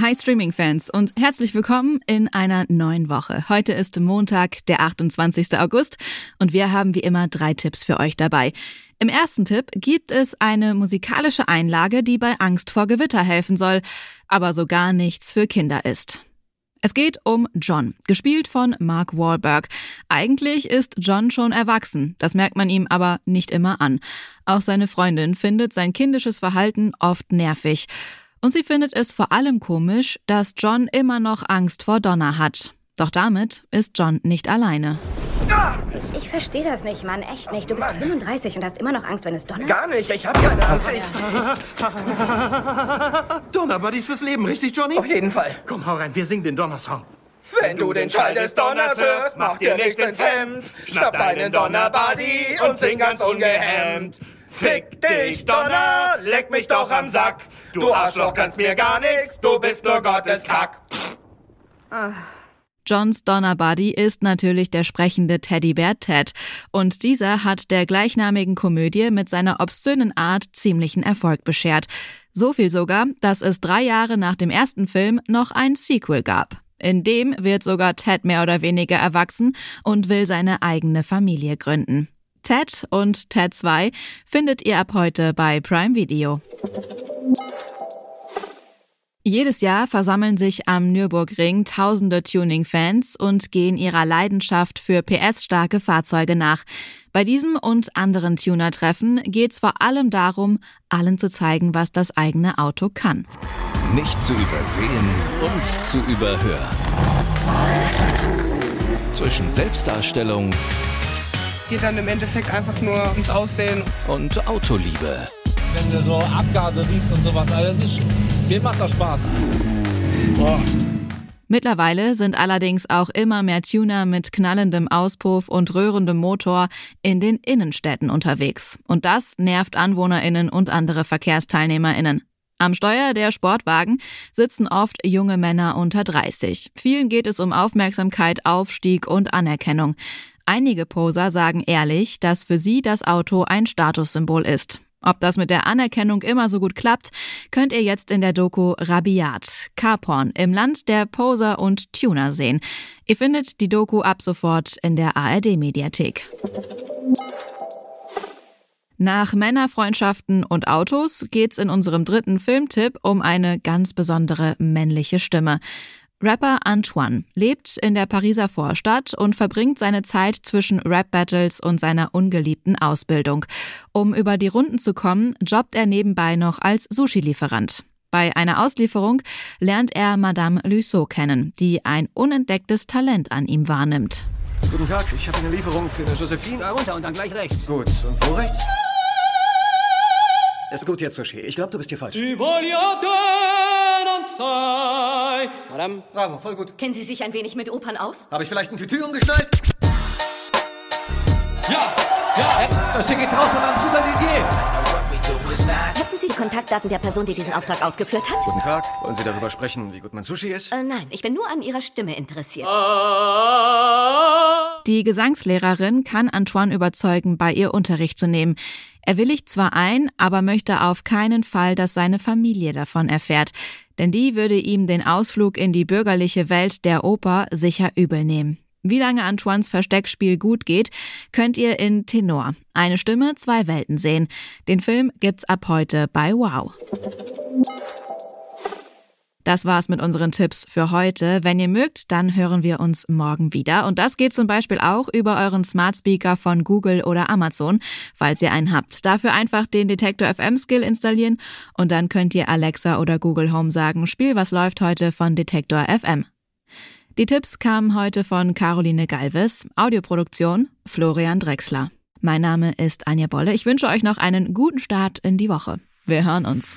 Hi Streaming-Fans und herzlich willkommen in einer neuen Woche. Heute ist Montag, der 28. August und wir haben wie immer drei Tipps für euch dabei. Im ersten Tipp gibt es eine musikalische Einlage, die bei Angst vor Gewitter helfen soll, aber so gar nichts für Kinder ist. Es geht um John, gespielt von Mark Wahlberg. Eigentlich ist John schon erwachsen, das merkt man ihm aber nicht immer an. Auch seine Freundin findet sein kindisches Verhalten oft nervig. Und sie findet es vor allem komisch, dass John immer noch Angst vor Donna hat. Doch damit ist John nicht alleine. Ich, ich verstehe das nicht, Mann. Echt nicht. Du bist 35 und hast immer noch Angst, wenn es donnert? Gar nicht, ich habe keine Angst. Ich, Donnerbuddies fürs Leben, richtig, Johnny? auf jeden Fall. Komm, hau rein, wir singen den Donnersong. Wenn du den Schall des Donners hörst, mach dir nicht ins Hemd. Schnapp deinen Donnerbuddy und sing ganz ungehemmt. Fick dich, Donner, leck mich doch am Sack. Du Arschloch kannst mir gar nix, du bist nur Gottes Kack. Johns Donner Buddy ist natürlich der sprechende Teddybär Ted. Und dieser hat der gleichnamigen Komödie mit seiner obszönen Art ziemlichen Erfolg beschert. So viel sogar, dass es drei Jahre nach dem ersten Film noch ein Sequel gab. In dem wird sogar Ted mehr oder weniger erwachsen und will seine eigene Familie gründen. Ted und Ted 2 findet ihr ab heute bei Prime Video. Jedes Jahr versammeln sich am Nürburgring tausende Tuning-Fans und gehen ihrer Leidenschaft für PS-starke Fahrzeuge nach. Bei diesem und anderen Tuner-Treffen geht's vor allem darum, allen zu zeigen, was das eigene Auto kann. Nicht zu übersehen und zu überhören. Zwischen Selbstdarstellung geht dann im Endeffekt einfach nur ums Aussehen. und Autoliebe. wenn du so Abgase riechst und sowas. Also das ist, mir macht das Spaß. Boah. Mittlerweile sind allerdings auch immer mehr Tuner mit knallendem Auspuff und röhrendem Motor in den Innenstädten unterwegs. Und das nervt AnwohnerInnen und andere VerkehrsteilnehmerInnen. Am Steuer der Sportwagen sitzen oft junge Männer unter 30. Vielen geht es um Aufmerksamkeit, Aufstieg und Anerkennung. Einige Poser sagen ehrlich, dass für sie das Auto ein Statussymbol ist. Ob das mit der Anerkennung immer so gut klappt, könnt ihr jetzt in der Doku Rabiat, Carporn im Land der Poser und Tuner sehen. Ihr findet die Doku ab sofort in der ARD-Mediathek. Nach Männerfreundschaften und Autos geht's in unserem dritten Filmtipp um eine ganz besondere männliche Stimme. Rapper Antoine lebt in der Pariser Vorstadt und verbringt seine Zeit zwischen Rap-Battles und seiner ungeliebten Ausbildung. Um über die Runden zu kommen, jobbt er nebenbei noch als Sushi-Lieferant. Bei einer Auslieferung lernt er Madame Luceau kennen, die ein unentdecktes Talent an ihm wahrnimmt. Guten Tag, ich habe eine Lieferung für Josephine. Da runter und dann gleich rechts. Gut, und wo rechts? Ist gut jetzt, Sushi. Ich glaube, du bist hier falsch. Madame, Bravo, voll gut. Kennen Sie sich ein wenig mit Opern aus? Habe ich vielleicht ein Tütü umgeschnallt? Das hier geht raus an meinen Bruder Didier. Hätten Sie die Kontaktdaten der Person, die diesen Auftrag ausgeführt hat? Guten Tag, wollen Sie darüber sprechen, wie gut mein Sushi ist? Äh, nein, ich bin nur an Ihrer Stimme interessiert. Die Gesangslehrerin kann Antoine überzeugen, bei ihr Unterricht zu nehmen. Er willigt zwar ein, aber möchte auf keinen Fall, dass seine Familie davon erfährt, denn die würde ihm den Ausflug in die bürgerliche Welt der Oper sicher übel nehmen. Wie lange Antoines Versteckspiel gut geht, könnt ihr in Tenor. Eine Stimme, zwei Welten sehen. Den Film gibt's ab heute bei Wow. Das war's mit unseren Tipps für heute. Wenn ihr mögt, dann hören wir uns morgen wieder. Und das geht zum Beispiel auch über euren Smart Speaker von Google oder Amazon, falls ihr einen habt. Dafür einfach den Detektor FM Skill installieren und dann könnt ihr Alexa oder Google Home sagen, Spiel was läuft heute von Detektor FM. Die Tipps kamen heute von Caroline Galvis, Audioproduktion Florian Drexler. Mein Name ist Anja Bolle. Ich wünsche euch noch einen guten Start in die Woche. Wir hören uns.